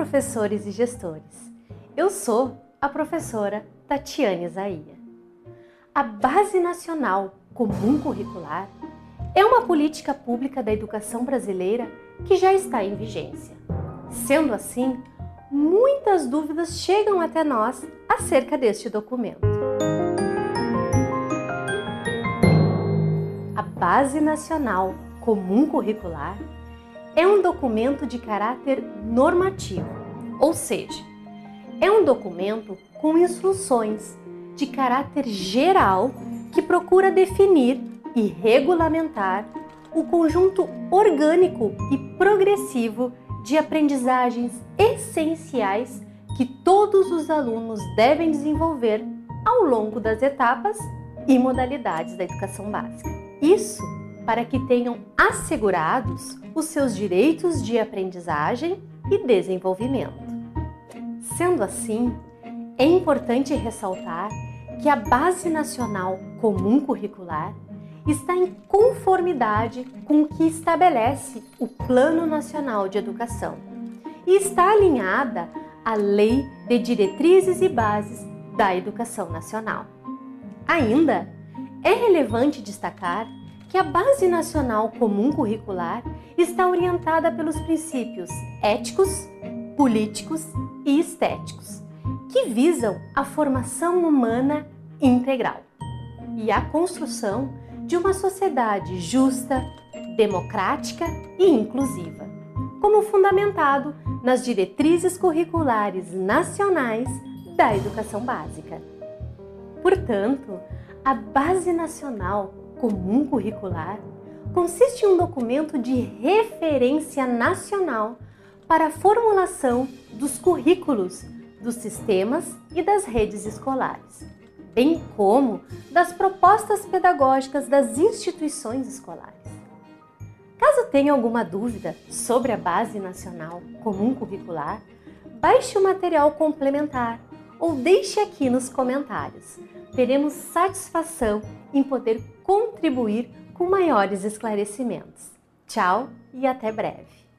professores e gestores. Eu sou a professora Tatiane Zaia. A Base Nacional Comum Curricular é uma política pública da educação brasileira que já está em vigência. Sendo assim, muitas dúvidas chegam até nós acerca deste documento. A Base Nacional Comum Curricular é um documento de caráter normativo, ou seja, é um documento com instruções de caráter geral que procura definir e regulamentar o conjunto orgânico e progressivo de aprendizagens essenciais que todos os alunos devem desenvolver ao longo das etapas e modalidades da educação básica. Isso para que tenham assegurados os seus direitos de aprendizagem e desenvolvimento. Sendo assim, é importante ressaltar que a Base Nacional Comum Curricular está em conformidade com o que estabelece o Plano Nacional de Educação e está alinhada à Lei de Diretrizes e Bases da Educação Nacional. Ainda é relevante destacar que a Base Nacional Comum Curricular está orientada pelos princípios éticos, políticos e estéticos, que visam a formação humana integral e a construção de uma sociedade justa, democrática e inclusiva, como fundamentado nas diretrizes curriculares nacionais da educação básica. Portanto, a Base Nacional comum curricular consiste em um documento de referência nacional para a formulação dos currículos dos sistemas e das redes escolares, bem como das propostas pedagógicas das instituições escolares. Caso tenha alguma dúvida sobre a Base Nacional Comum Curricular, baixe o material complementar ou deixe aqui nos comentários. Teremos satisfação em poder contribuir com maiores esclarecimentos. Tchau e até breve!